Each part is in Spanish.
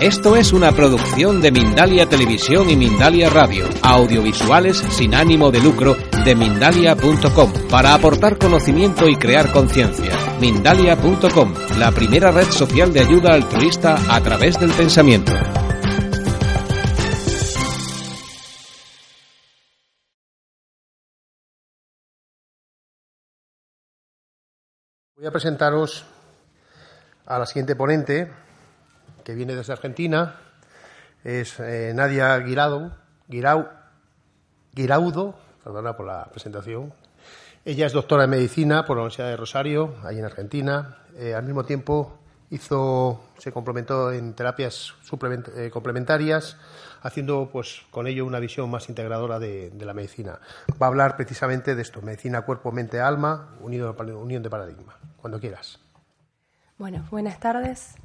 Esto es una producción de Mindalia Televisión y Mindalia Radio, audiovisuales sin ánimo de lucro de mindalia.com, para aportar conocimiento y crear conciencia. Mindalia.com, la primera red social de ayuda altruista a través del pensamiento. Voy a presentaros a la siguiente ponente, que viene desde Argentina. Es eh, Nadia Guirado, Guirau, Guiraudo, perdona por la presentación. Ella es doctora en medicina por la Universidad de Rosario, ahí en Argentina. Eh, al mismo tiempo hizo, se complementó en terapias eh, complementarias, haciendo pues con ello una visión más integradora de, la medicina. Va a hablar precisamente de esto, medicina cuerpo, mente, alma, unión de paradigma. Cuando quieras. Bueno, buenas tardes.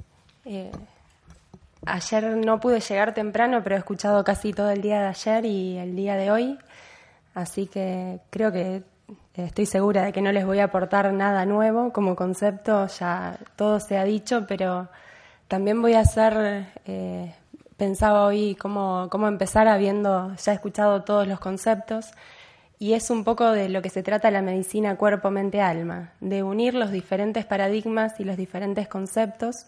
Ayer no pude llegar temprano, pero he escuchado casi todo el día de ayer y el día de hoy, así que creo que estoy segura de que no les voy a aportar nada nuevo como concepto, ya todo se ha dicho, pero también voy a hacer, eh, pensaba hoy cómo, cómo empezar habiendo ya escuchado todos los conceptos. Y es un poco de lo que se trata la medicina cuerpo, mente, alma, de unir los diferentes paradigmas y los diferentes conceptos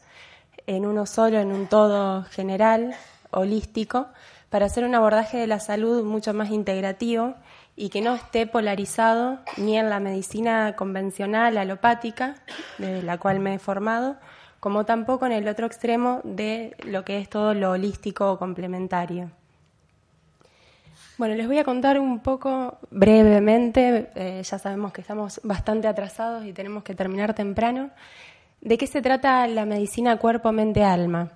en uno solo, en un todo general, holístico, para hacer un abordaje de la salud mucho más integrativo y que no esté polarizado ni en la medicina convencional alopática, de la cual me he formado, como tampoco en el otro extremo de lo que es todo lo holístico o complementario. Bueno, les voy a contar un poco brevemente, eh, ya sabemos que estamos bastante atrasados y tenemos que terminar temprano, de qué se trata la medicina cuerpo-mente-alma.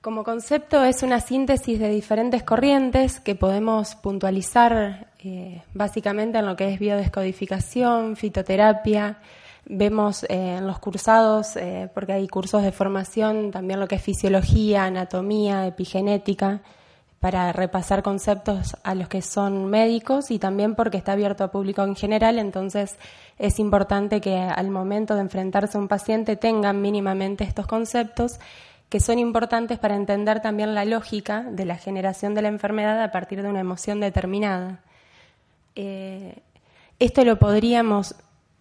Como concepto es una síntesis de diferentes corrientes que podemos puntualizar eh, básicamente en lo que es biodescodificación, fitoterapia. Vemos eh, en los cursados, eh, porque hay cursos de formación, también lo que es fisiología, anatomía, epigenética, para repasar conceptos a los que son médicos y también porque está abierto a público en general, entonces es importante que al momento de enfrentarse a un paciente tengan mínimamente estos conceptos que son importantes para entender también la lógica de la generación de la enfermedad a partir de una emoción determinada. Eh, esto lo podríamos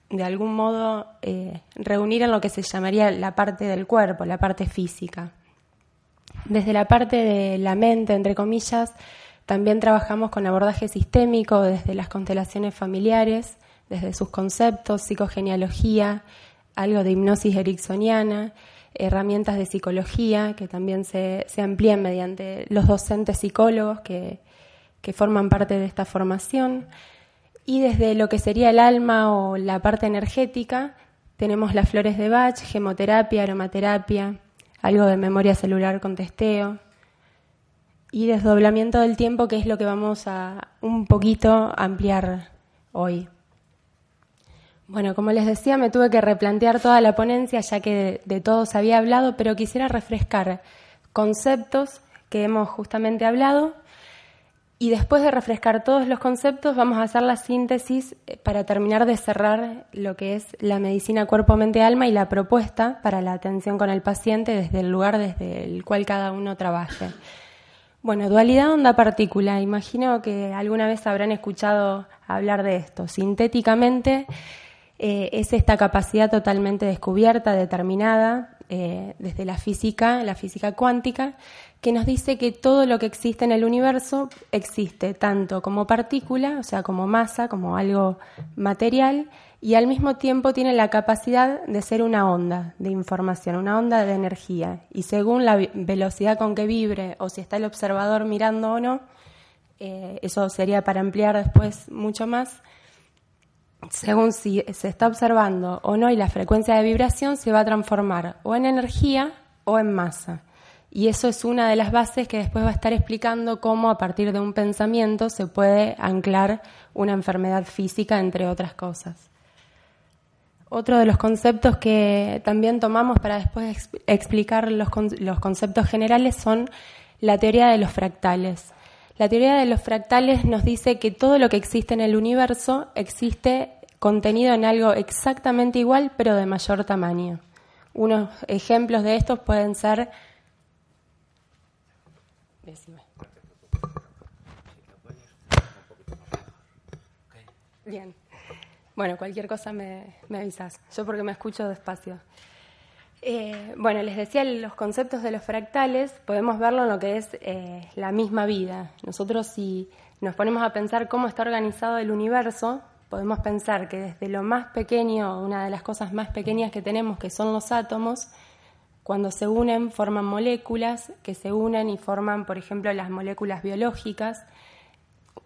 de algún modo eh, reunir en lo que se llamaría la parte del cuerpo, la parte física. Desde la parte de la mente, entre comillas, también trabajamos con abordaje sistémico desde las constelaciones familiares, desde sus conceptos, psicogenealogía, algo de hipnosis ericksoniana, herramientas de psicología que también se, se amplían mediante los docentes psicólogos que, que forman parte de esta formación. Y desde lo que sería el alma o la parte energética, tenemos las flores de Bach, gemoterapia, aromaterapia, algo de memoria celular con testeo y desdoblamiento del tiempo, que es lo que vamos a un poquito ampliar hoy. Bueno, como les decía, me tuve que replantear toda la ponencia ya que de, de todo se había hablado, pero quisiera refrescar conceptos que hemos justamente hablado y después de refrescar todos los conceptos vamos a hacer la síntesis para terminar de cerrar lo que es la medicina cuerpo-mente-alma y la propuesta para la atención con el paciente desde el lugar desde el cual cada uno trabaje. Bueno, dualidad onda-partícula. Imagino que alguna vez habrán escuchado hablar de esto. Sintéticamente eh, es esta capacidad totalmente descubierta, determinada eh, desde la física, la física cuántica, que nos dice que todo lo que existe en el universo existe tanto como partícula, o sea, como masa, como algo material, y al mismo tiempo tiene la capacidad de ser una onda de información, una onda de energía. Y según la velocidad con que vibre o si está el observador mirando o no, eh, eso sería para ampliar después mucho más, según si se está observando o no y la frecuencia de vibración se va a transformar o en energía o en masa. Y eso es una de las bases que después va a estar explicando cómo a partir de un pensamiento se puede anclar una enfermedad física, entre otras cosas. Otro de los conceptos que también tomamos para después explicar los, los conceptos generales son la teoría de los fractales. La teoría de los fractales nos dice que todo lo que existe en el universo existe contenido en algo exactamente igual, pero de mayor tamaño. Unos ejemplos de estos pueden ser Bien. Bueno, cualquier cosa me, avisas. Yo porque me escucho despacio. Eh, bueno, les decía, los conceptos de los fractales podemos verlo en lo que es eh, la misma vida. Nosotros si nos ponemos a pensar cómo está organizado el universo, podemos pensar que desde lo más pequeño, una de las cosas más pequeñas que tenemos, que son los átomos, cuando se unen forman moléculas que se unen y forman, por ejemplo, las moléculas biológicas.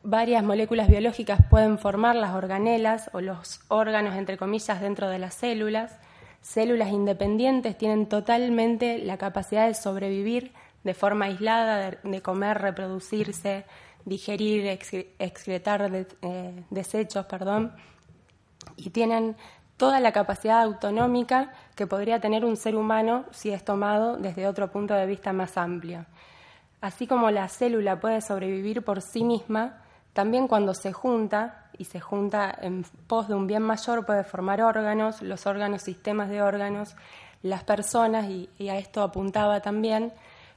Varias moléculas biológicas pueden formar las organelas o los órganos, entre comillas, dentro de las células. Células independientes tienen totalmente la capacidad de sobrevivir de forma aislada, de, comer, reproducirse, digerir, excretar eh, desechos, perdón, y tienen toda la capacidad autonómica que podría tener un ser humano si es tomado desde otro punto de vista más amplio. Así como la célula puede sobrevivir por sí misma, también cuando se junta y se junta en pos de un bien mayor puede formar órganos, los órganos sistemas de órganos, las personas, y, y a esto apuntaba también,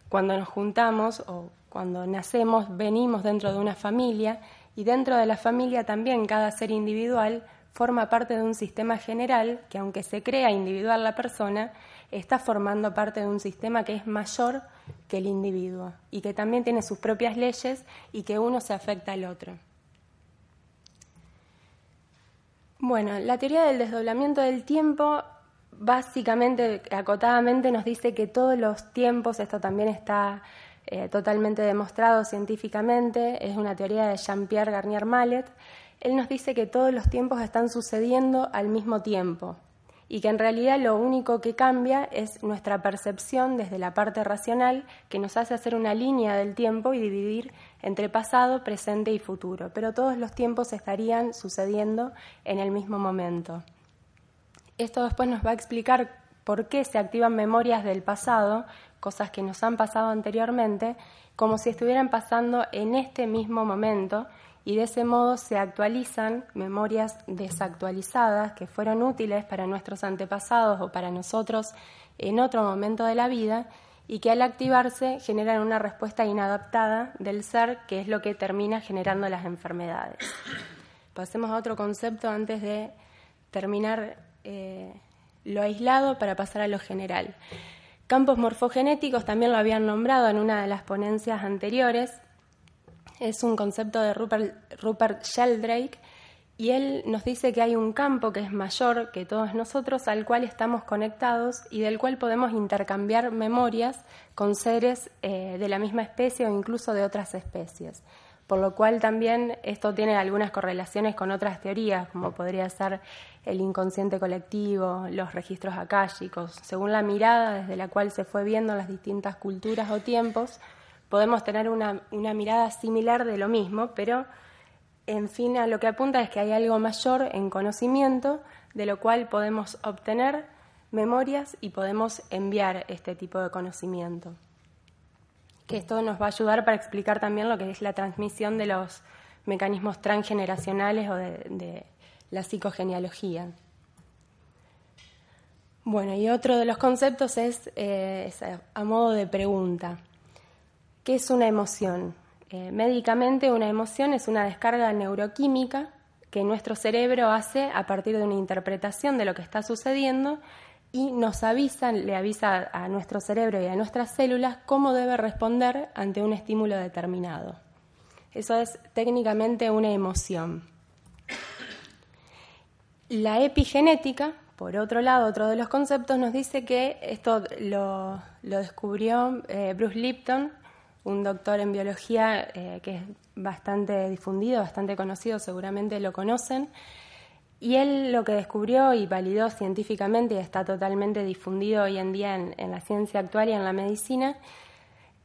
cuando nos juntamos o cuando nacemos venimos dentro de una familia y dentro de la familia también cada ser individual forma parte de un sistema general que aunque se crea individual la persona, está formando parte de un sistema que es mayor que el individuo y que también tiene sus propias leyes y que uno se afecta al otro. Bueno, la teoría del desdoblamiento del tiempo básicamente, acotadamente, nos dice que todos los tiempos, esto también está eh, totalmente demostrado científicamente, es una teoría de Jean-Pierre Garnier Mallet, él nos dice que todos los tiempos están sucediendo al mismo tiempo y que en realidad lo único que cambia es nuestra percepción desde la parte racional que nos hace hacer una línea del tiempo y dividir entre pasado, presente y futuro, pero todos los tiempos estarían sucediendo en el mismo momento. Esto después nos va a explicar por qué se activan memorias del pasado, cosas que nos han pasado anteriormente, como si estuvieran pasando en este mismo momento y de ese modo se actualizan memorias desactualizadas que fueron útiles para nuestros antepasados o para nosotros en otro momento de la vida y que al activarse generan una respuesta inadaptada del ser que es lo que termina generando las enfermedades. Pasemos a otro concepto antes de terminar eh, lo aislado para pasar a lo general. Campos morfogenéticos también lo habían nombrado en una de las ponencias anteriores es un concepto de Rupert, Sheldrake y él nos dice que hay un campo que es mayor que todos nosotros al cual estamos conectados y del cual podemos intercambiar memorias con seres eh, de la misma especie o incluso de otras especies. Por lo cual también esto tiene algunas correlaciones con otras teorías, como podría ser el inconsciente colectivo, los registros akáshicos. Según la mirada desde la cual se fue viendo las distintas culturas o tiempos, podemos tener una, mirada similar de lo mismo, pero en fin a lo que apunta es que hay algo mayor en conocimiento, de lo cual podemos obtener memorias y podemos enviar este tipo de conocimiento. Que esto nos va a ayudar para explicar también lo que es la transmisión de los mecanismos transgeneracionales o de, la psicogenealogía. Bueno, y otro de los conceptos es eh, a modo de pregunta. ¿Qué es una emoción? Eh, médicamente una emoción es una descarga neuroquímica que nuestro cerebro hace a partir de una interpretación de lo que está sucediendo y nos avisa, le avisa a nuestro cerebro y a nuestras células cómo debe responder ante un estímulo determinado. Eso es técnicamente una emoción. La epigenética, por otro lado, otro de los conceptos nos dice que esto lo, descubrió eh, Bruce Lipton un doctor en biología eh, que es bastante difundido, bastante conocido, seguramente lo conocen. Y él lo que descubrió y validó científicamente y está totalmente difundido hoy en día en, la ciencia actual y en la medicina,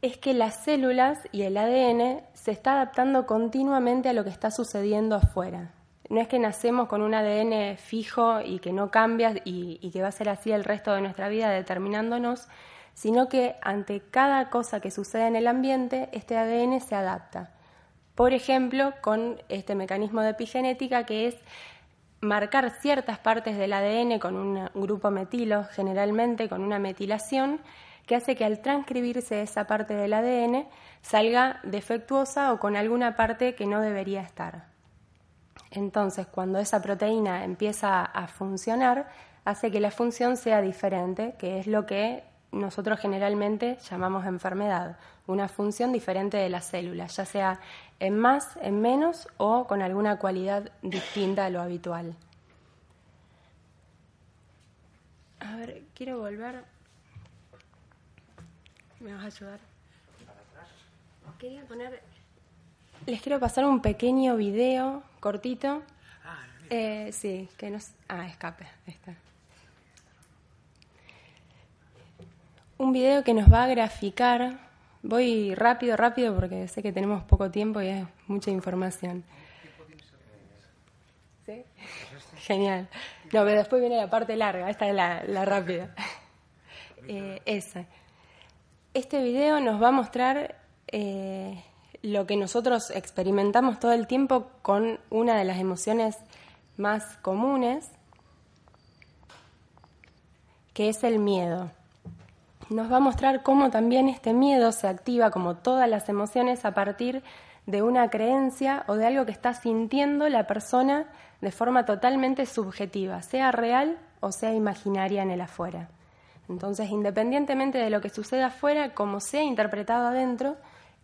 es que las células y el ADN se está adaptando continuamente a lo que está sucediendo afuera. No es que nacemos con un ADN fijo y que no cambia y, y que va a ser así el resto de nuestra vida determinándonos, sino que ante cada cosa que sucede en el ambiente, este ADN se adapta. Por ejemplo, con este mecanismo de epigenética que es marcar ciertas partes del ADN con un grupo metilo, generalmente con una metilación, que hace que al transcribirse esa parte del ADN salga defectuosa o con alguna parte que no debería estar. Entonces, cuando esa proteína empieza a funcionar, hace que la función sea diferente, que es lo que nosotros generalmente llamamos enfermedad, una función diferente de la célula, ya sea en más, en menos o con alguna cualidad distinta a lo habitual. A ver, quiero volver. ¿Me vas a ayudar? Quería poner. Les quiero pasar un pequeño video cortito. Eh, sí, que nos. Ah, escape. Está. Un video que nos va a graficar Voy rápido, rápido porque sé que tenemos poco tiempo y es mucha información. ¿Sí? Genial. No, pero después viene la parte larga, esta es la, rápida. Eh, esa. Este video nos va a mostrar eh, lo que nosotros experimentamos todo el tiempo con una de las emociones más comunes, que es el miedo nos va a mostrar cómo también este miedo se activa, como todas las emociones, a partir de una creencia o de algo que está sintiendo la persona de forma totalmente subjetiva, sea real o sea imaginaria en el afuera. Entonces, independientemente de lo que suceda afuera, como sea interpretado adentro,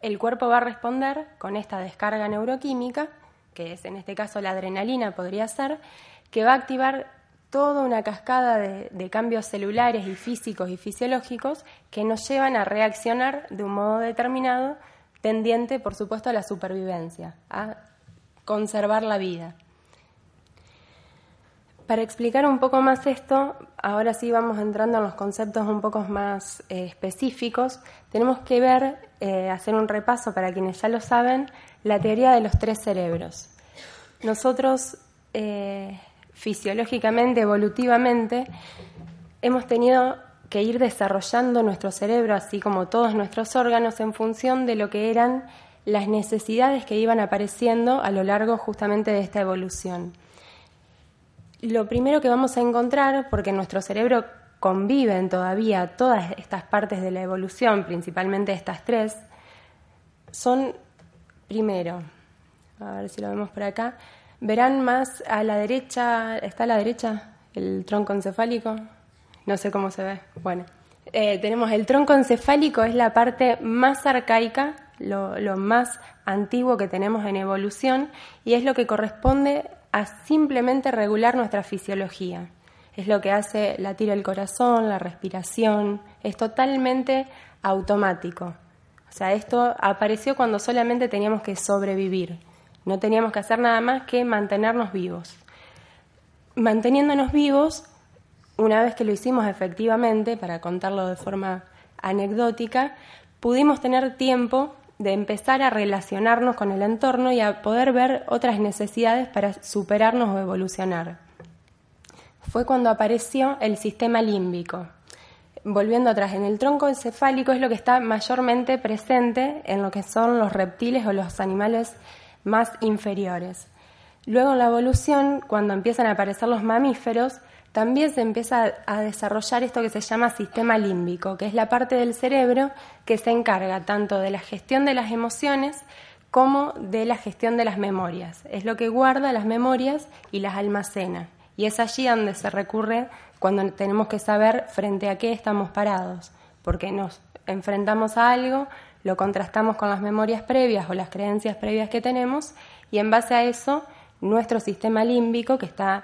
el cuerpo va a responder con esta descarga neuroquímica, que es en este caso la adrenalina podría ser, que va a activar toda una cascada de, cambios celulares y físicos y fisiológicos que nos llevan a reaccionar de un modo determinado, tendiente, por supuesto, a la supervivencia, a conservar la vida. Para explicar un poco más esto, ahora sí vamos entrando en los conceptos un poco más eh, específicos. Tenemos que ver, eh, hacer un repaso para quienes ya lo saben, la teoría de los tres cerebros. Nosotros eh, fisiológicamente, evolutivamente, hemos tenido que ir desarrollando nuestro cerebro, así como todos nuestros órganos, en función de lo que eran las necesidades que iban apareciendo a lo largo justamente de esta evolución. Lo primero que vamos a encontrar, porque nuestro cerebro conviven todavía todas estas partes de la evolución, principalmente estas tres, son, primero, a ver si lo vemos por acá, Verán más a la derecha, ¿está a la derecha el tronco encefálico? No sé cómo se ve. Bueno, eh, tenemos el tronco encefálico, es la parte más arcaica, lo, más antiguo que tenemos en evolución y es lo que corresponde a simplemente regular nuestra fisiología. Es lo que hace latir el corazón, la respiración, es totalmente automático. O sea, esto apareció cuando solamente teníamos que sobrevivir. No teníamos que hacer nada más que mantenernos vivos. Manteniéndonos vivos, una vez que lo hicimos efectivamente, para contarlo de forma anecdótica, pudimos tener tiempo de empezar a relacionarnos con el entorno y a poder ver otras necesidades para superarnos o evolucionar. Fue cuando apareció el sistema límbico. Volviendo atrás, en el tronco encefálico es lo que está mayormente presente en lo que son los reptiles o los animales más inferiores. Luego en la evolución, cuando empiezan a aparecer los mamíferos, también se empieza a desarrollar esto que se llama sistema límbico, que es la parte del cerebro que se encarga tanto de la gestión de las emociones como de la gestión de las memorias. Es lo que guarda las memorias y las almacena. Y es allí donde se recurre cuando tenemos que saber frente a qué estamos parados, porque nos enfrentamos a algo, lo contrastamos con las memorias previas o las creencias previas que tenemos y en base a eso nuestro sistema límbico, que está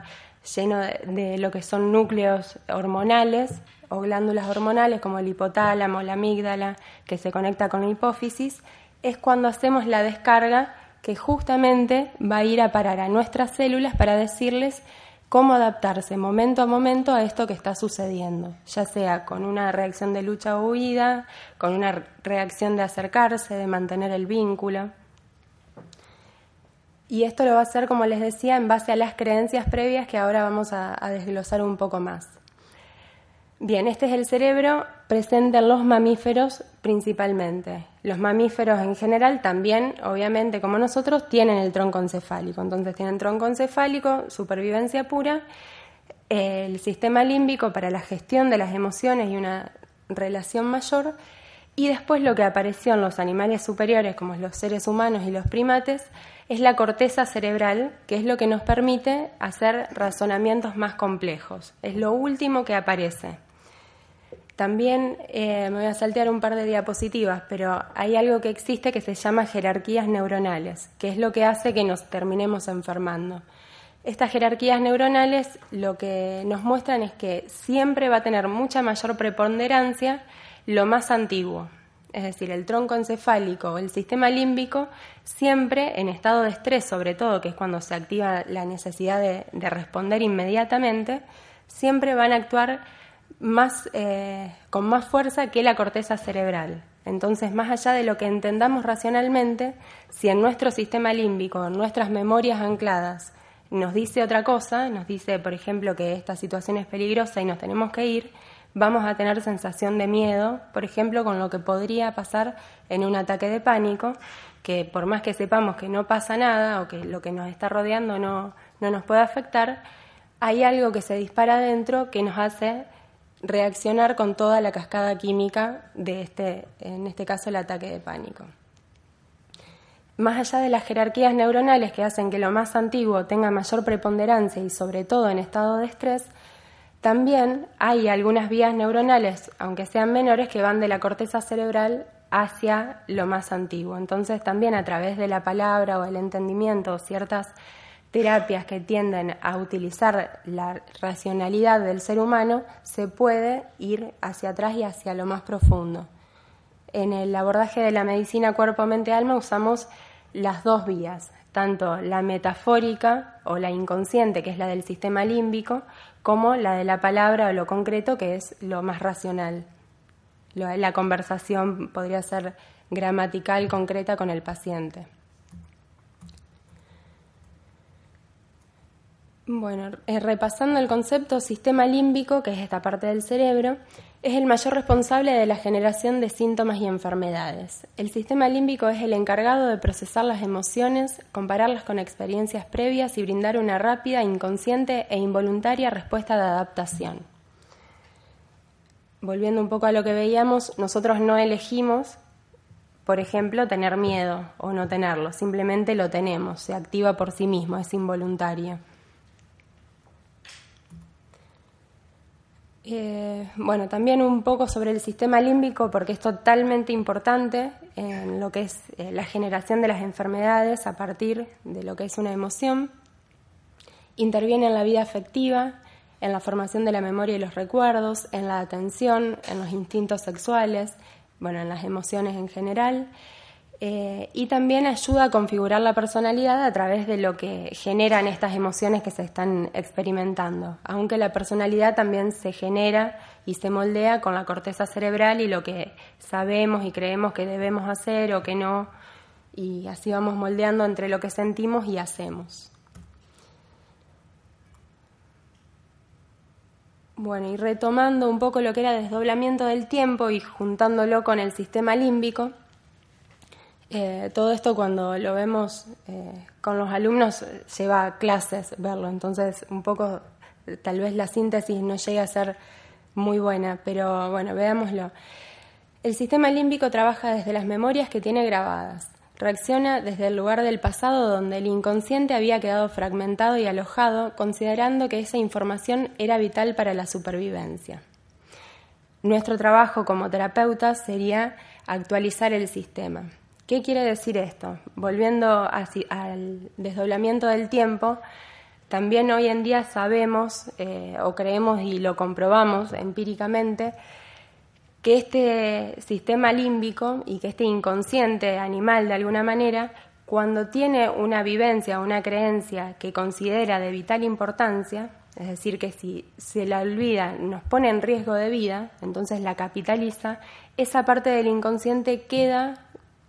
lleno de, lo que son núcleos hormonales o glándulas hormonales como el hipotálamo, la amígdala, que se conecta con la hipófisis, es cuando hacemos la descarga que justamente va a ir a parar a nuestras células para decirles cómo adaptarse momento a momento a esto que está sucediendo, ya sea con una reacción de lucha o huida, con una reacción de acercarse, de mantener el vínculo. Y esto lo va a hacer, como les decía, en base a las creencias previas que ahora vamos a, desglosar un poco más. Bien, este es el cerebro presente en los mamíferos principalmente. Los mamíferos en general también, obviamente, como nosotros, tienen el tronco encefálico. Entonces tienen tronco encefálico, supervivencia pura, el sistema límbico para la gestión de las emociones y una relación mayor, y después lo que apareció en los animales superiores, como los seres humanos y los primates, es la corteza cerebral, que es lo que nos permite hacer razonamientos más complejos. Es lo último que aparece. También eh, me voy a saltear un par de diapositivas, pero hay algo que existe que se llama jerarquías neuronales, que es lo que hace que nos terminemos enfermando. Estas jerarquías neuronales lo que nos muestran es que siempre va a tener mucha mayor preponderancia lo más antiguo, es decir, el tronco encefálico o el sistema límbico, siempre en estado de estrés, sobre todo, que es cuando se activa la necesidad de, responder inmediatamente, siempre van a actuar eh, con más fuerza que la corteza cerebral. Entonces, más allá de lo que entendamos racionalmente, si en nuestro sistema límbico, en nuestras memorias ancladas, nos dice otra cosa, nos dice, por ejemplo, que esta situación es peligrosa y nos tenemos que ir, vamos a tener sensación de miedo, por ejemplo, con lo que podría pasar en un ataque de pánico, que por más que sepamos que no pasa nada o que lo que nos está rodeando no, no nos puede afectar, hay algo que se dispara dentro que nos hace reaccionar con toda la cascada química de este, en este caso, el ataque de pánico. Más allá de las jerarquías neuronales que hacen que lo más antiguo tenga mayor preponderancia y sobre todo en estado de estrés, también hay algunas vías neuronales, aunque sean menores, que van de la corteza cerebral hacia lo más antiguo. Entonces también a través de la palabra o el entendimiento, ciertas terapias que tienden a utilizar la racionalidad del ser humano, se puede ir hacia atrás y hacia lo más profundo. En el abordaje de la medicina cuerpo-mente-alma usamos las dos vías, tanto la metafórica o la inconsciente, que es la del sistema límbico, como la de la palabra o lo concreto, que es lo más racional. La conversación podría ser gramatical, concreta con el paciente. Bueno, eh, repasando el concepto sistema límbico, que es esta parte del cerebro, es el mayor responsable de la generación de síntomas y enfermedades. El sistema límbico es el encargado de procesar las emociones, compararlas con experiencias previas y brindar una rápida, inconsciente e involuntaria respuesta de adaptación. Volviendo un poco a lo que veíamos, nosotros no elegimos, por ejemplo, tener miedo o no tenerlo, simplemente lo tenemos, se activa por sí mismo, es involuntario. Eh, bueno, también un poco sobre el sistema límbico, porque es totalmente importante en lo que es eh, la generación de las enfermedades a partir de lo que es una emoción. Interviene en la vida afectiva, en la formación de la memoria y los recuerdos, en la atención, en los instintos sexuales, bueno, en las emociones en general. Eh, y también ayuda a configurar la personalidad a través de lo que generan estas emociones que se están experimentando, aunque la personalidad también se genera y se moldea con la corteza cerebral y lo que sabemos y creemos que debemos hacer o que no, y así vamos moldeando entre lo que sentimos y hacemos. Bueno, y retomando un poco lo que era desdoblamiento del tiempo y juntándolo con el sistema límbico, eh, todo esto cuando lo vemos eh, con los alumnos lleva clases verlo, entonces un poco tal vez la síntesis no llega a ser muy buena, pero bueno, veámoslo. El sistema límbico trabaja desde las memorias que tiene grabadas. Reacciona desde el lugar del pasado donde el inconsciente había quedado fragmentado y alojado, considerando que esa información era vital para la supervivencia. Nuestro trabajo como terapeutas sería actualizar el sistema. ¿Qué quiere decir esto? Volviendo al desdoblamiento del tiempo, también hoy en día sabemos eh, o creemos y lo comprobamos empíricamente que este sistema límbico y que este inconsciente animal de alguna manera, cuando tiene una vivencia, una creencia que considera de vital importancia, Es decir, que si se la olvida, nos pone en riesgo de vida, entonces la capitaliza, esa parte del inconsciente queda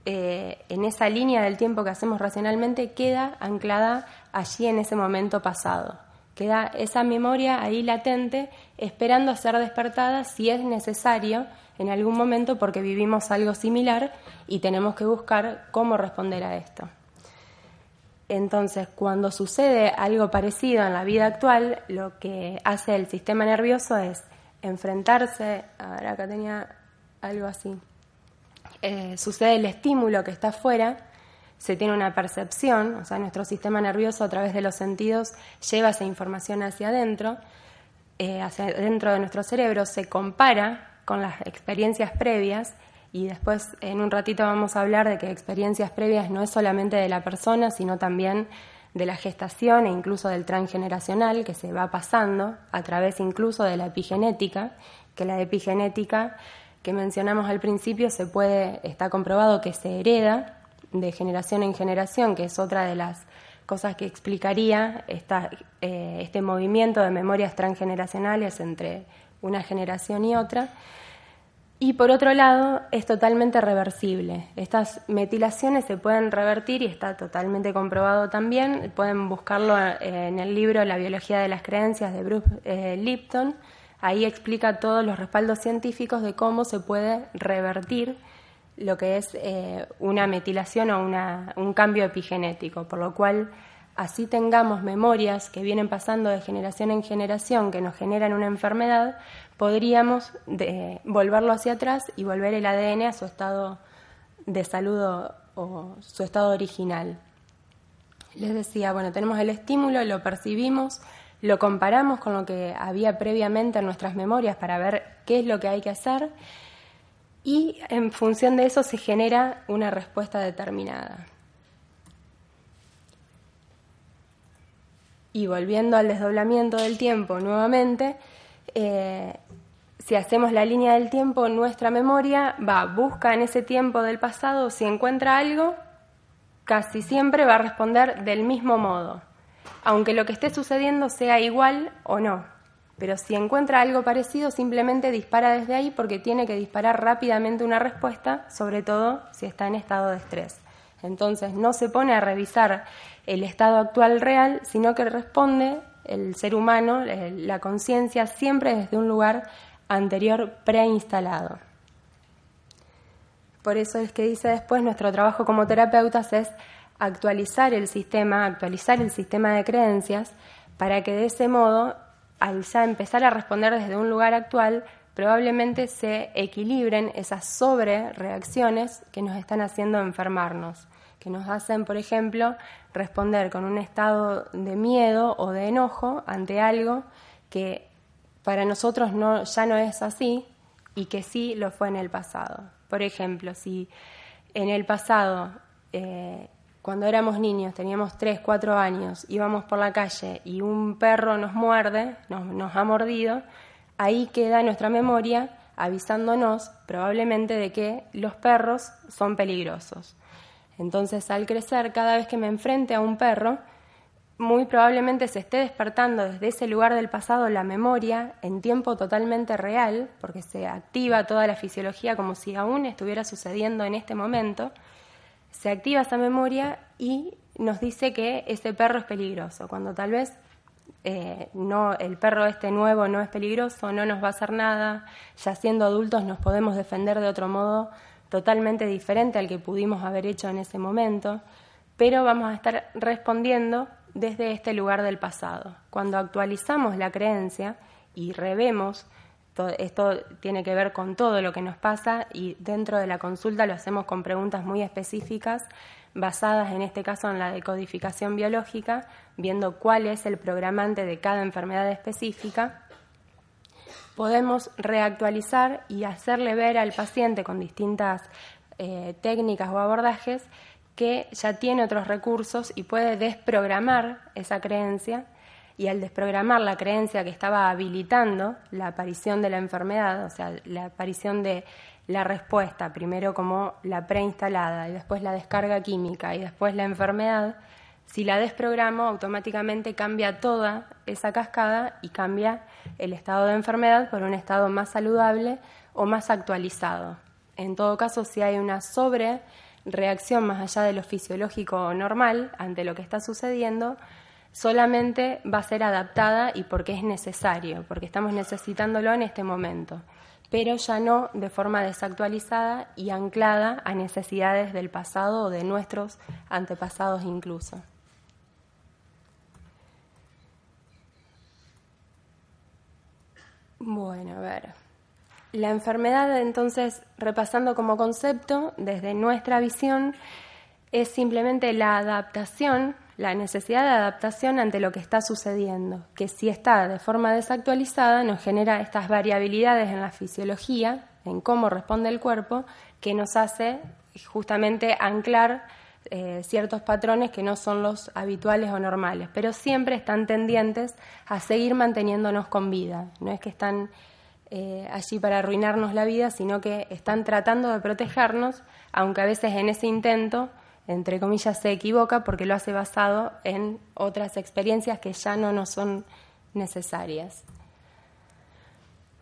eh, en esa línea del tiempo que hacemos racionalmente, queda anclada allí en ese momento pasado. Queda esa memoria ahí latente, esperando a ser despertada si es necesario en algún momento porque vivimos algo similar y tenemos que buscar cómo responder a esto. Entonces, cuando sucede algo parecido en la vida actual, lo que hace el sistema nervioso es enfrentarse, a ver, acá tenía algo así, eh, sucede el estímulo que está afuera, se tiene una percepción, o sea, nuestro sistema nervioso a través de los sentidos lleva esa información hacia adentro, eh, hacia dentro de nuestro cerebro, se compara con las experiencias previas y después en un ratito vamos a hablar de que experiencias previas no es solamente de la persona, sino también de la gestación e incluso del transgeneracional que se va pasando a través incluso de la epigenética, que la epigenética que mencionamos al principio se puede, está comprobado que se hereda de generación en generación, que es otra de las cosas que explicaría eh, este movimiento de memorias transgeneracionales entre una generación y otra. Y por otro lado, es totalmente reversible. Estas metilaciones se pueden revertir y está totalmente comprobado también. Pueden buscarlo eh, en el libro La biología de las creencias de Bruce eh, Lipton. Ahí explica todos los respaldos científicos de cómo se puede revertir lo que es eh, una metilación o un cambio epigenético, por lo cual así tengamos memorias que vienen pasando de generación en generación que nos generan una enfermedad, podríamos volverlo hacia atrás y volver el ADN a su estado de salud o, su estado original. Les decía, bueno, tenemos el estímulo, lo percibimos, lo comparamos con lo que había previamente en nuestras memorias para ver qué es lo que hay que hacer y en función de eso se genera una respuesta determinada. Y volviendo al desdoblamiento del tiempo nuevamente, eh, si hacemos la línea del tiempo, nuestra memoria va, busca en ese tiempo del pasado, si encuentra algo, casi siempre va a responder del mismo modo, aunque lo que esté sucediendo sea igual o no. Pero si encuentra algo parecido, simplemente dispara desde ahí porque tiene que disparar rápidamente una respuesta, sobre todo si está en estado de estrés. Entonces no se pone a revisar el estado actual real, sino que responde el ser humano, la conciencia, siempre desde un lugar anterior preinstalado. Por eso es que dice después, nuestro trabajo como terapeutas es actualizar el sistema, actualizar el sistema de creencias, para que de ese modo, al ya empezar a responder desde un lugar actual, probablemente se equilibren esas sobrereacciones que nos están haciendo enfermarnos que nos hacen, por ejemplo, responder con un estado de miedo o de enojo ante algo que para nosotros no, ya no es así y que sí lo fue en el pasado. Por ejemplo, si en el pasado, eh, cuando éramos niños, teníamos 3, 4 años, íbamos por la calle y un perro nos muerde, nos, ha mordido, ahí queda nuestra memoria avisándonos probablemente de que los perros son peligrosos. Entonces, al crecer, cada vez que me enfrente a un perro, muy probablemente se esté despertando desde ese lugar del pasado la memoria en tiempo totalmente real, porque se activa toda la fisiología como si aún estuviera sucediendo en este momento, se activa esa memoria y nos dice que ese perro es peligroso, cuando tal vez eh, no, el perro este nuevo no es peligroso, no nos va a hacer nada, ya siendo adultos nos podemos defender de otro modo totalmente diferente al que pudimos haber hecho en ese momento, pero vamos a estar respondiendo desde este lugar del pasado. Cuando actualizamos la creencia y revemos, esto tiene que ver con todo lo que nos pasa y dentro de la consulta lo hacemos con preguntas muy específicas basadas en este caso en la decodificación biológica, viendo cuál es el programante de cada enfermedad específica. Podemos reactualizar y hacerle ver al paciente con distintas eh, técnicas o abordajes que ya tiene otros recursos y puede desprogramar esa creencia y al desprogramar la creencia que estaba habilitando la aparición de la enfermedad, o sea, la aparición de la respuesta, primero como la preinstalada y después la descarga química y después la enfermedad, Si la desprogramo, automáticamente cambia toda esa cascada y cambia el estado de enfermedad por un estado más saludable o más actualizado. En todo caso, si hay una sobrereacción más allá de lo fisiológico normal ante lo que está sucediendo, solamente va a ser adaptada y porque es necesario, porque estamos necesitándolo en este momento, pero ya no de forma desactualizada y anclada a necesidades del pasado o de nuestros antepasados incluso. Bueno, a ver. La enfermedad, entonces, repasando como concepto, desde nuestra visión, es simplemente la adaptación, la necesidad de adaptación ante lo que está sucediendo, que si está de forma desactualizada nos genera estas variabilidades en la fisiología, en cómo responde el cuerpo, que nos hace justamente anclar eh, ciertos patrones que no son los habituales o normales, pero siempre están tendientes a seguir manteniéndonos con vida. No es que están eh, allí para arruinarnos la vida, sino que están tratando de protegernos, aunque a veces en ese intento, entre comillas, se equivoca porque lo hace basado en otras experiencias que ya no nos son necesarias.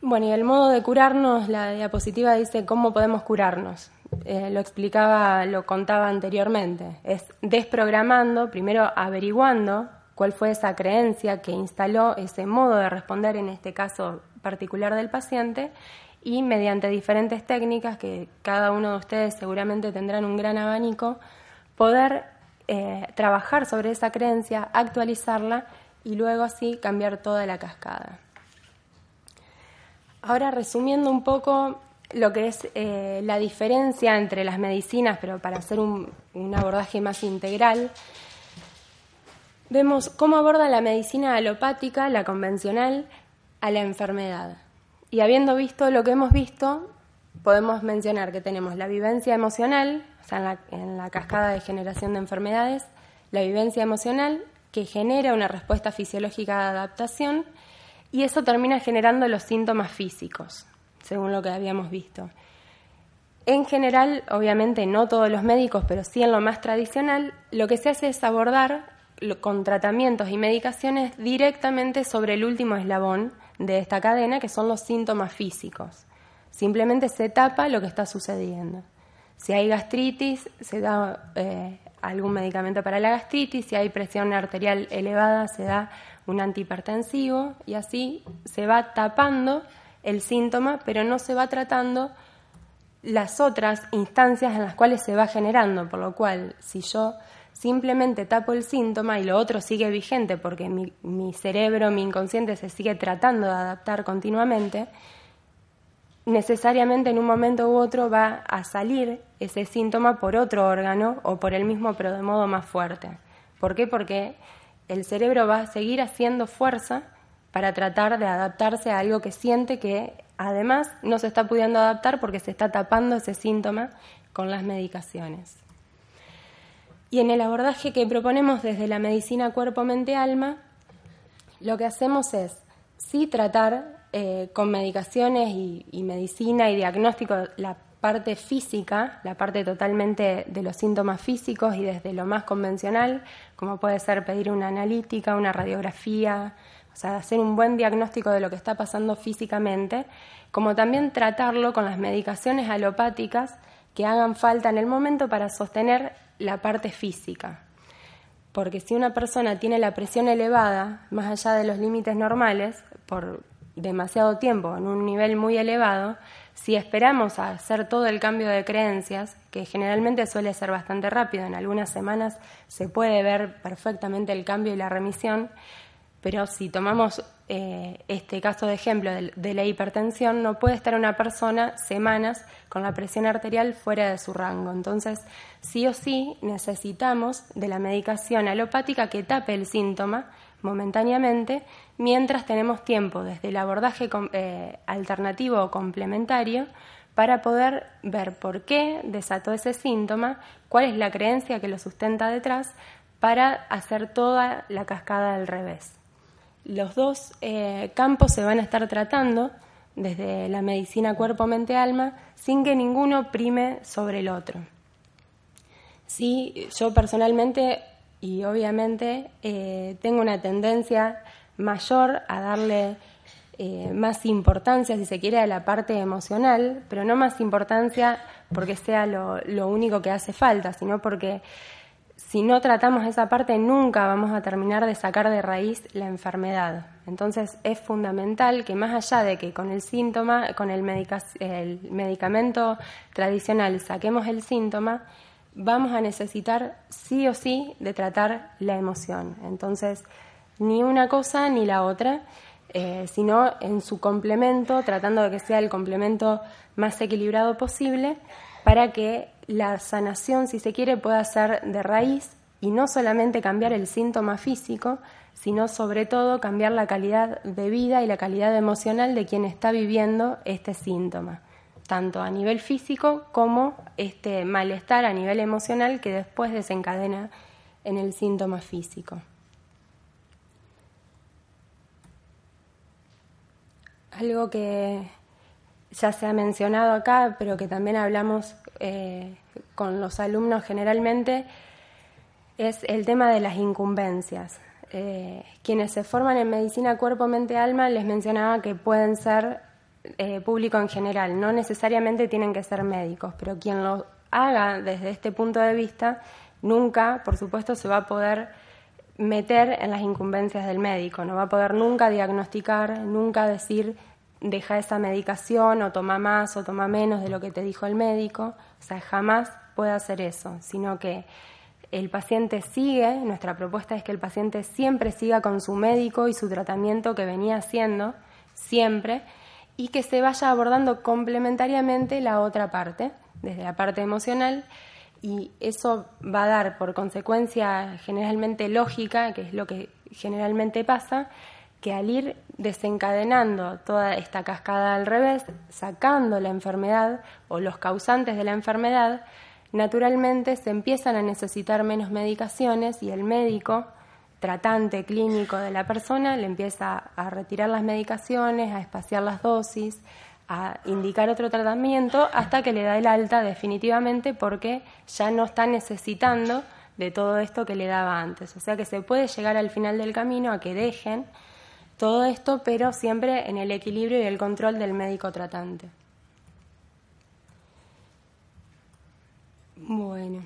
Bueno, y el modo de curarnos, la diapositiva dice cómo podemos curarnos. Eh, lo explicaba, lo contaba anteriormente. Es desprogramando, primero averiguando cuál fue esa creencia que instaló ese modo de responder, en este caso particular del paciente, y mediante diferentes técnicas que cada uno de ustedes seguramente tendrán un gran abanico, poder eh, trabajar sobre esa creencia, actualizarla y luego así cambiar toda la cascada. Ahora, resumiendo un poco lo que es eh, la diferencia entre las medicinas, pero para hacer un, abordaje más integral, vemos cómo aborda la medicina alopática, la convencional, a la enfermedad. Y habiendo visto lo que hemos visto, podemos mencionar que tenemos la vivencia emocional, o sea, en la, en la cascada de generación de enfermedades, la vivencia emocional que genera una respuesta fisiológica de adaptación y eso termina generando los síntomas físicos, según lo que habíamos visto. En general, obviamente no todos los médicos, pero sí en lo más tradicional, lo que se hace es abordar con tratamientos y medicaciones directamente sobre el último eslabón de esta cadena, que son los síntomas físicos. Simplemente se tapa lo que está sucediendo. Si hay gastritis, se da eh, algún medicamento para la gastritis, si hay presión arterial elevada, se da un antihipertensivo. Y así se va tapando el síntoma, pero no se va tratando las otras instancias en las cuales se va generando, por lo cual si yo simplemente tapo el síntoma y lo otro sigue vigente porque mi, mi cerebro, mi inconsciente se sigue tratando de adaptar continuamente, necesariamente en un momento u otro va a salir ese síntoma por otro órgano o por el mismo, pero de modo más fuerte. ¿Por qué? Porque el cerebro va a seguir haciendo fuerza para tratar de adaptarse a algo que siente que además no se está pudiendo adaptar porque se está tapando ese síntoma con las medicaciones. Y en el abordaje que proponemos desde la medicina cuerpo-mente-alma, lo que hacemos es sí tratar eh, con medicaciones y, y, medicina y diagnóstico la parte física, la parte totalmente de los síntomas físicos y desde lo más convencional, como puede ser pedir una analítica, una radiografía, o sea, hacer un buen diagnóstico de lo que está pasando físicamente, como también tratarlo con las medicaciones alopáticas que hagan falta en el momento para sostener la parte física. Porque si una persona tiene la presión elevada, más allá de los límites normales, por demasiado tiempo, en un nivel muy elevado, si esperamos a hacer todo el cambio de creencias, que generalmente suele ser bastante rápido, en algunas semanas se puede ver perfectamente el cambio y la remisión, pero si tomamos eh, este caso de ejemplo de, la hipertensión, no puede estar una persona semanas con la presión arterial fuera de su rango. Entonces, sí o sí necesitamos de la medicación alopática que tape el síntoma momentáneamente, mientras tenemos tiempo desde el abordaje eh, alternativo o complementario para poder ver por qué desató ese síntoma, cuál es la creencia que lo sustenta detrás, para hacer toda la cascada al revés. Los dos eh, campos se van a estar tratando desde la medicina cuerpo-mente-alma sin que ninguno prime sobre el otro. Sí, yo personalmente y obviamente eh, tengo una tendencia mayor a darle eh, más importancia, si se quiere, a la parte emocional, pero no más importancia porque sea lo, lo único que hace falta, sino porque si no tratamos esa parte nunca vamos a terminar de sacar de raíz la enfermedad. Entonces es fundamental que más allá de que con el síntoma, con el, el medicamento tradicional saquemos el síntoma, vamos a necesitar sí o sí de tratar la emoción. Entonces, ni una cosa ni la otra, eh, sino en su complemento, tratando de que sea el complemento más equilibrado posible para que la sanación, si se quiere, pueda ser de raíz y no solamente cambiar el síntoma físico, sino sobre todo cambiar la calidad de vida y la calidad emocional de quien está viviendo este síntoma, tanto a nivel físico como este malestar a nivel emocional que después desencadena en el síntoma físico. Algo que ya se ha mencionado acá, pero que también hablamos eh, con los alumnos generalmente, es el tema de las incumbencias. Eh, quienes se forman en medicina cuerpo, mente, alma, les mencionaba que pueden ser eh, público en general, no necesariamente tienen que ser médicos, pero quien lo haga desde este punto de vista, nunca, por supuesto, se va a poder meter en las incumbencias del médico, no va a poder nunca diagnosticar, nunca decir deja esa medicación o toma más o toma menos de lo que te dijo el médico, o sea, jamás puede hacer eso, sino que el paciente sigue, nuestra propuesta es que el paciente siempre siga con su médico y su tratamiento que venía haciendo, siempre, y que se vaya abordando complementariamente la otra parte, desde la parte emocional, y eso va a dar por consecuencia generalmente lógica, que es lo que generalmente pasa, que al ir desencadenando toda esta cascada al revés, sacando la enfermedad o los causantes de la enfermedad, naturalmente se empiezan a necesitar menos medicaciones y el médico, tratante clínico de la persona, le empieza a retirar las medicaciones, a espaciar las dosis, a indicar otro tratamiento hasta que le da el alta definitivamente porque ya no está necesitando de todo esto que le daba antes. O sea que se puede llegar al final del camino a que dejen todo esto, pero siempre en el equilibrio y el control del médico tratante. Bueno.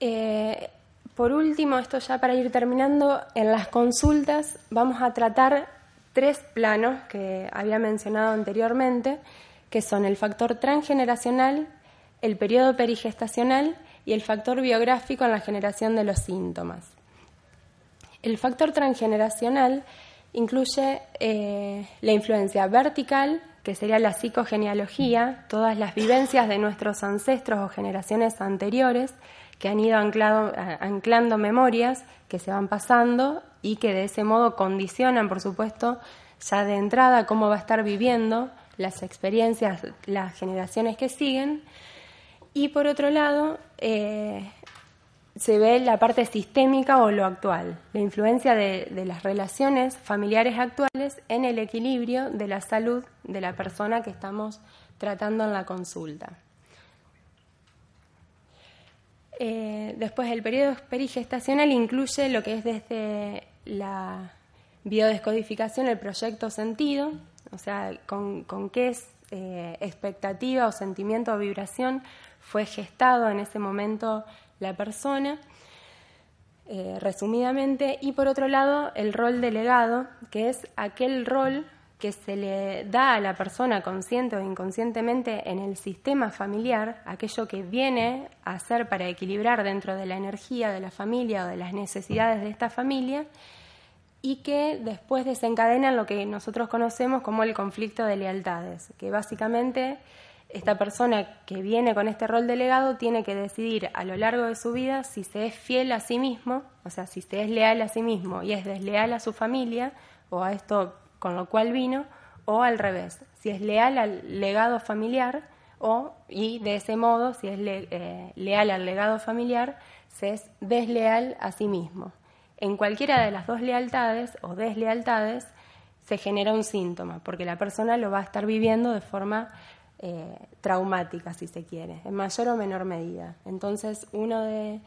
Eh, por último, esto ya para ir terminando, en las consultas vamos a tratar tres planos que había mencionado anteriormente, que son el factor transgeneracional, el periodo perigestacional y el factor biográfico en la generación de los síntomas. El factor transgeneracional incluye eh, la influencia vertical, que sería la psicogenealogía, todas las vivencias de nuestros ancestros o generaciones anteriores que han ido anclando memorias que se van pasando y que de ese modo condicionan, por supuesto, ya de entrada cómo va a estar viviendo las experiencias, las generaciones que siguen. Y por otro lado, eh, se ve la parte sistémica o lo actual, la influencia de, las relaciones familiares actuales en el equilibrio de la salud de la persona que estamos tratando en la consulta. Eh, después, el periodo perigestacional incluye lo que es desde la biodescodificación, el proyecto sentido, o sea, con, qué eh, expectativa o sentimiento o vibración fue gestado en ese momento la persona, eh, resumidamente, y por otro lado el rol delegado, que es aquel rol que se le da a la persona consciente o inconscientemente en el sistema familiar, aquello que viene a hacer para equilibrar dentro de la energía de la familia o de las necesidades de esta familia, y que después desencadena lo que nosotros conocemos como el conflicto de lealtades, que básicamente esta persona que viene con este rol delegado tiene que decidir a lo largo de su vida si se es fiel a sí mismo, o sea, si se es leal a sí mismo y es desleal a su familia o a esto con lo cual vino, o al revés, si es leal al legado familiar o, y de ese modo, si es eh, leal al legado familiar, se es desleal a sí mismo. En cualquiera de las dos lealtades o deslealtades se genera un síntoma, porque la persona lo va a estar viviendo de forma eh, traumática, si se quiere, en mayor o menor medida. Entonces, uno de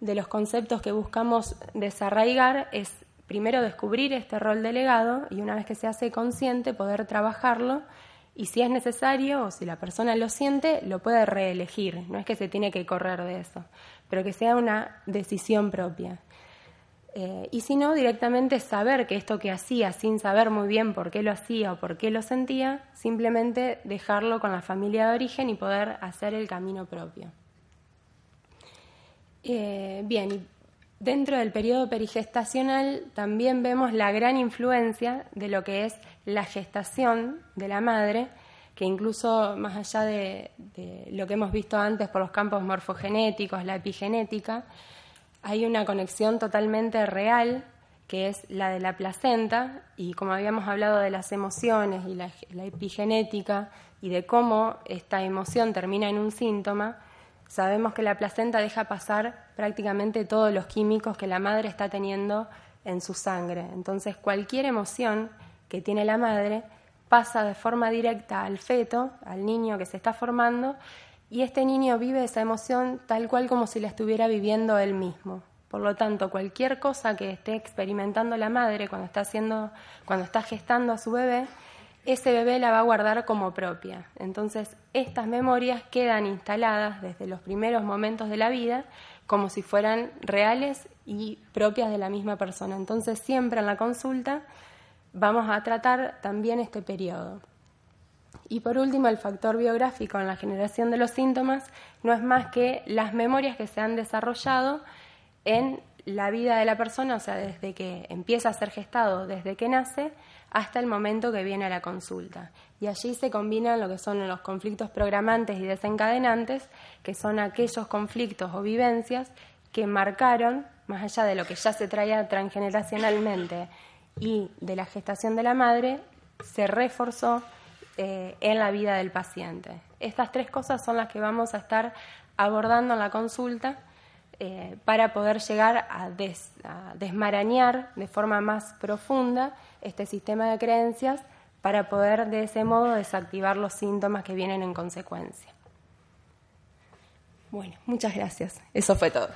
los conceptos que buscamos desarraigar es primero descubrir este rol delegado y una vez que se hace consciente poder trabajarlo y si es necesario o si la persona lo siente, lo puede reelegir. No es que se tiene que correr de eso, pero que sea una decisión propia. Eh, y si no, directamente saber que esto que hacía, sin saber muy bien por qué lo hacía o por qué lo sentía, simplemente dejarlo con la familia de origen y poder hacer el camino propio. Eh, bien, dentro del periodo perigestacional también vemos la gran influencia de lo que es la gestación de la madre, que incluso más allá de lo que hemos visto antes por los campos morfogenéticos, la epigenética, hay una conexión totalmente real que es la de la placenta y como habíamos hablado de las emociones y la, epigenética y de cómo esta emoción termina en un síntoma, sabemos que la placenta deja pasar prácticamente todos los químicos que la madre está teniendo en su sangre. Entonces cualquier emoción que tiene la madre pasa de forma directa al feto, al niño que se está formando, y este niño vive esa emoción tal cual como si la estuviera viviendo él mismo. Por lo tanto, cualquier cosa que esté experimentando la madre cuando está haciendo, cuando está gestando a su bebé, ese bebé la va a guardar como propia. Entonces, estas memorias quedan instaladas desde los primeros momentos de la vida como si fueran reales y propias de la misma persona. Entonces, siempre en la consulta vamos a tratar también este periodo. Y por último, el factor biográfico en la generación de los síntomas no es más que las memorias que se han desarrollado en la vida de la persona, o sea, desde que empieza a ser gestado, desde que nace, hasta el momento que viene a la consulta. Y allí se combinan lo que son los conflictos programantes y desencadenantes, que son aquellos conflictos o vivencias que marcaron, más allá de lo que ya se traía transgeneracionalmente y de la gestación de la madre, se reforzó eh, en la vida del paciente. Estas tres cosas son las que vamos a estar abordando en la consulta eh, para poder llegar a, desmarañar de forma más profunda este sistema de creencias para poder de ese modo desactivar los síntomas que vienen en consecuencia. Bueno, muchas gracias. Eso fue todo.